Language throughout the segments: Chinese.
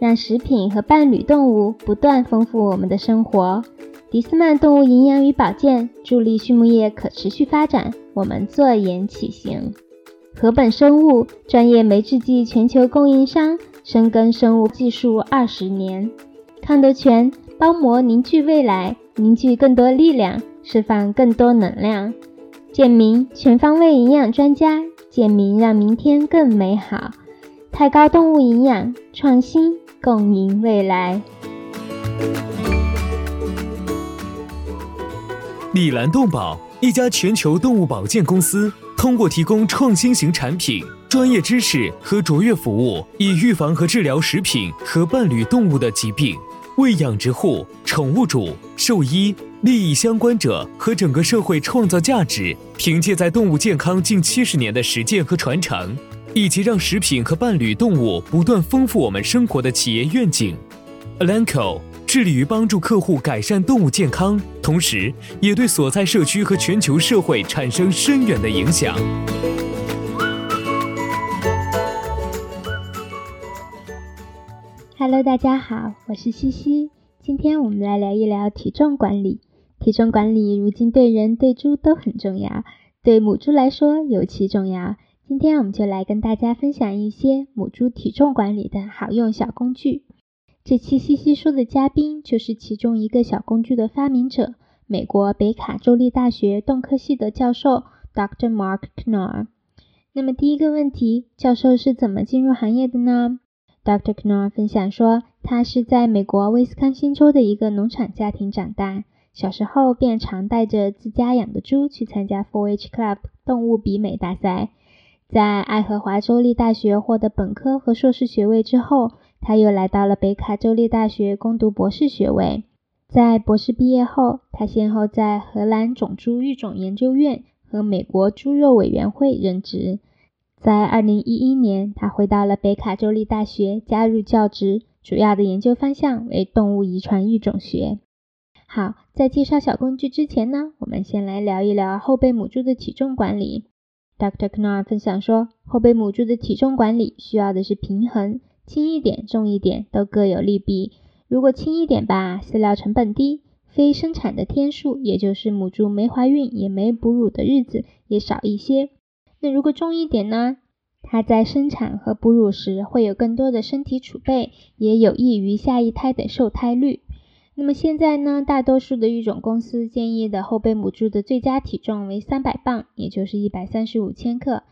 让食品和伴侣动物不断丰富我们的生活。迪斯曼动物营养与保健助力畜牧业可持续发展，我们坐言起行。禾本生物专业酶制剂全球供应商，深耕生物技术二十年。康德全包膜凝聚未来，凝聚更多力量，释放更多能量。健明全方位营养专家，健明让明天更美好。太高动物营养创新。共赢未来。李兰动宝，一家全球动物保健公司，通过提供创新型产品、专业知识和卓越服务，以预防和治疗食品和伴侣动物的疾病，为养殖户、宠物主、兽医、利益相关者和整个社会创造价值。凭借在动物健康近七十年的实践和传承。以及让食品和伴侣动物不断丰富我们生活的企业愿景，Alanco 致力于帮助客户改善动物健康，同时也对所在社区和全球社会产生深远的影响。Hello，大家好，我是西西，今天我们来聊一聊体重管理。体重管理如今对人对猪都很重要，对母猪来说尤其重要。今天我们就来跟大家分享一些母猪体重管理的好用小工具。这期西西说的嘉宾就是其中一个小工具的发明者，美国北卡州立大学动科系的教授 Dr. Mark Knorr。那么第一个问题，教授是怎么进入行业的呢？Doctor Knorr 分享说，他是在美国威斯康星州的一个农场家庭长大，小时候便常带着自家养的猪去参加 4-H Club 动物比美大赛。在爱荷华州立大学获得本科和硕士学位之后，他又来到了北卡州立大学攻读博士学位。在博士毕业后，他先后在荷兰种猪育种研究院和美国猪肉委员会任职。在2011年，他回到了北卡州立大学，加入教职，主要的研究方向为动物遗传育种学。好，在介绍小工具之前呢，我们先来聊一聊后备母猪的体重管理。Dr. Knorr 分享说，后备母猪的体重管理需要的是平衡，轻一点、重一点都各有利弊。如果轻一点吧，饲料成本低，非生产的天数，也就是母猪没怀孕也没哺乳的日子也少一些。那如果重一点呢？它在生产和哺乳时会有更多的身体储备，也有益于下一胎的受胎率。那么现在呢，大多数的育种公司建议的后备母猪的最佳体重为三百磅，也就是一百三十五千克。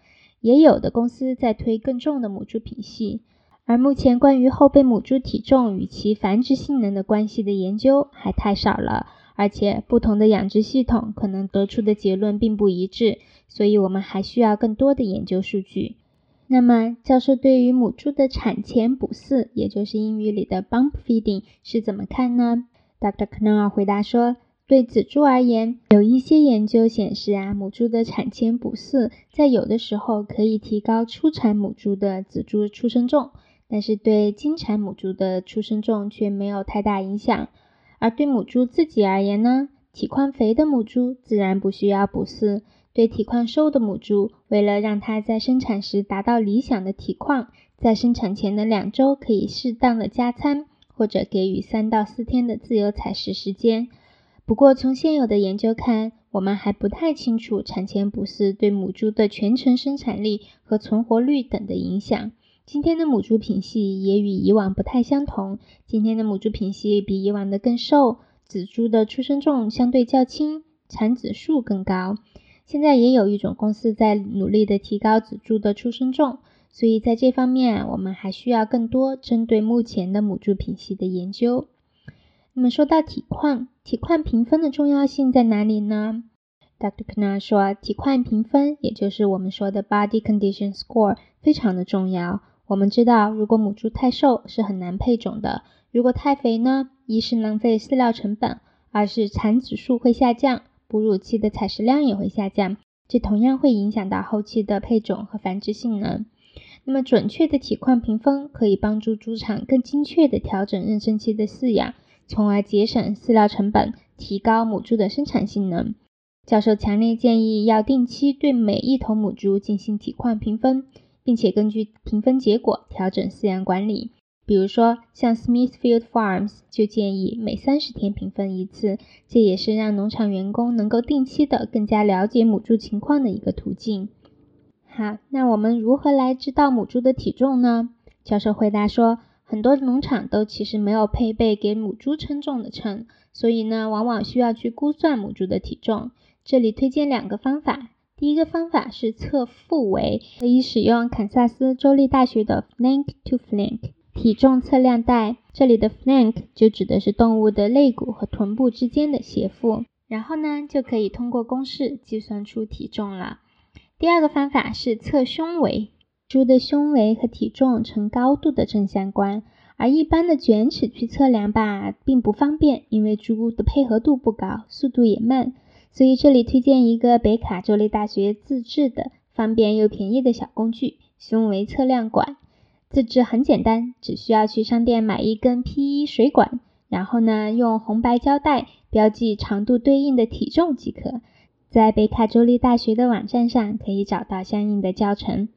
也有的公司在推更重的母猪品系。而目前关于后备母猪体重与其繁殖性能的关系的研究还太少了，而且不同的养殖系统可能得出的结论并不一致，所以我们还需要更多的研究数据。那么，教授对于母猪的产前补饲，也就是英语里的 bump feeding 是怎么看呢？Dr. Knorr 回答说：“对仔猪而言，有一些研究显示啊，母猪的产前补饲在有的时候可以提高初产母猪的仔猪出生重，但是对经产母猪的出生重却没有太大影响。而对母猪自己而言呢，体况肥的母猪自然不需要补饲。对体况瘦的母猪，为了让它在生产时达到理想的体况，在生产前的两周可以适当的加餐。”或者给予三到四天的自由采食时间。不过，从现有的研究看，我们还不太清楚产前补饲对母猪的全程生产力和存活率等的影响。今天的母猪品系也与以往不太相同。今天的母猪品系比以往的更瘦，仔猪的出生重相对较轻，产子数更高。现在也有一种公司在努力的提高仔猪的出生重。所以在这方面，我们还需要更多针对目前的母猪品系的研究。那么说到体况，体况评分的重要性在哪里呢？Dr. Knorr 说，体况评分，也就是我们说的 Body Condition Score，非常的重要。我们知道，如果母猪太瘦，是很难配种的。如果太肥呢，一是浪费饲料成本，二是产子数会下降，哺乳期的采食量也会下降，这同样会影响到后期的配种和繁殖性能。那么准确的体况评分可以帮助猪场更精确地调整妊娠期的饲养，从而节省饲料成本，提高母猪的生产性能。教授强烈建议要定期对每一头母猪进行体况评分，并且根据评分结果调整饲养管理。比如说，像 Smithfield Farms 就建议每三十天评分一次，这也是让农场员工能够定期的更加了解母猪情况的一个途径。好，那我们如何来知道母猪的体重呢？教授回答说，很多农场都其实没有配备给母猪称重的秤，所以呢，往往需要去估算母猪的体重。这里推荐两个方法，第一个方法是测腹围，可以使用堪萨斯州立大学的 Flank to Flank。体重测量带，这里的 flank 就指的是动物的肋骨和臀部之间的斜腹，然后呢就可以通过公式计算出体重了。第二个方法是测胸围，猪的胸围和体重呈高度的正相关，而一般的卷尺去测量吧并不方便，因为猪的配合度不高，速度也慢，所以这里推荐一个北卡州立大学自制的方便又便宜的小工具——胸围测量管。自制很简单，只需要去商店买一根 PE 水管，然后呢用红白胶带标记长度对应的体重即可。在北卡州立大学的网站上可以找到相应的教程。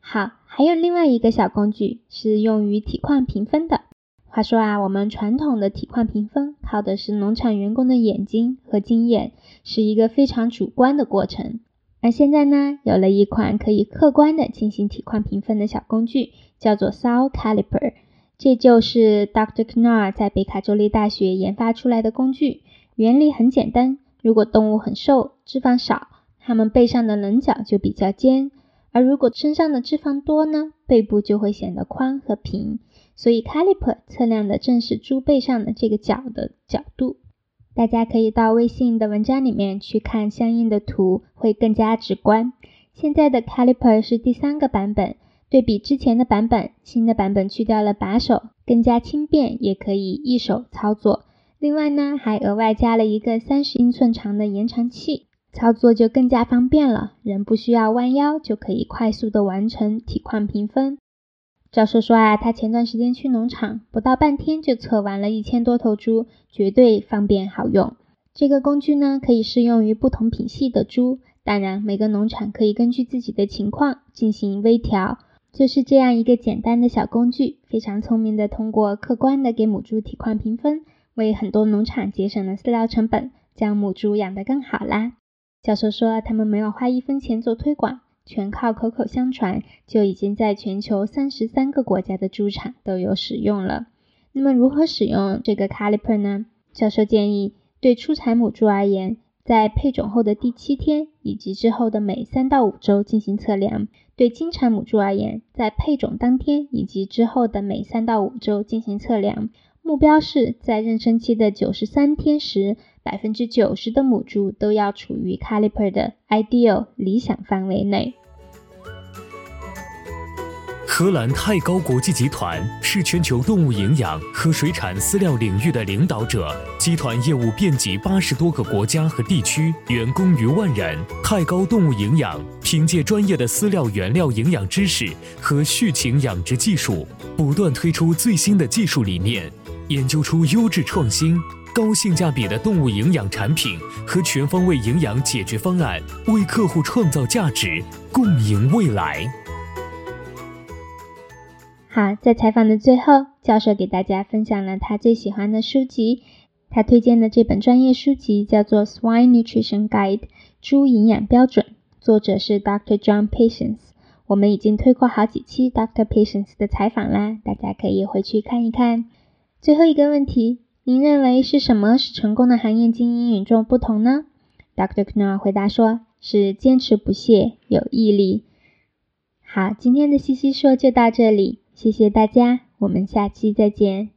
好，还有另外一个小工具是用于体况评分的。话说啊，我们传统的体况评分靠的是农场员工的眼睛和经验，是一个非常主观的过程。而现在呢，有了一款可以客观的进行体况评分的小工具，叫做 Sow Caliper。这就是 Dr. Knar 在北卡州立大学研发出来的工具。原理很简单，如果动物很瘦，脂肪少，它们背上的棱角就比较尖；而如果身上的脂肪多呢，背部就会显得宽和平。所以 Caliper 测量的正是猪背上的这个角的角度。大家可以到微信的文章里面去看相应的图，会更加直观。现在的 Caliper 是第三个版本，对比之前的版本，新的版本去掉了把手，更加轻便，也可以一手操作。另外呢，还额外加了一个三十英寸长的延长器，操作就更加方便了，人不需要弯腰就可以快速的完成体况评分。教授说啊，他前段时间去农场，不到半天就测完了一千多头猪，绝对方便好用。这个工具呢，可以适用于不同品系的猪，当然每个农场可以根据自己的情况进行微调。就是这样一个简单的小工具，非常聪明的通过客观的给母猪体况评分，为很多农场节省了饲料成本，将母猪养得更好啦。教授说，他们没有花一分钱做推广。全靠口口相传，就已经在全球三十三个国家的猪场都有使用了。那么如何使用这个 caliper 呢？教授建议，对初产母猪而言，在配种后的第七天以及之后的每三到五周进行测量；对经产母猪而言，在配种当天以及之后的每三到五周进行测量。目标是在妊娠期的九十三天时。百分之九十的母猪都要处于 Caliper 的 ideal 理想范围内。荷兰泰高国际集团是全球动物营养和水产饲料领域的领导者，集团业务遍及八十多个国家和地区，员工逾万人。泰高动物营养凭借专业的饲料原料营养知识和畜禽养殖技术，不断推出最新的技术理念，研究出优质创新。高性价比的动物营养产品和全方位营养解决方案，为客户创造价值，共赢未来。好，在采访的最后，教授给大家分享了他最喜欢的书籍。他推荐的这本专业书籍叫做《Swine Nutrition Guide》猪营养标准，作者是 Dr. John Patience。我们已经推过好几期 Dr. Patience 的采访啦，大家可以回去看一看。最后一个问题。您认为是什么使成功的行业精英与众不同呢？Dr. Knorr 回答说：“是坚持不懈，有毅力。”好，今天的西西说就到这里，谢谢大家，我们下期再见。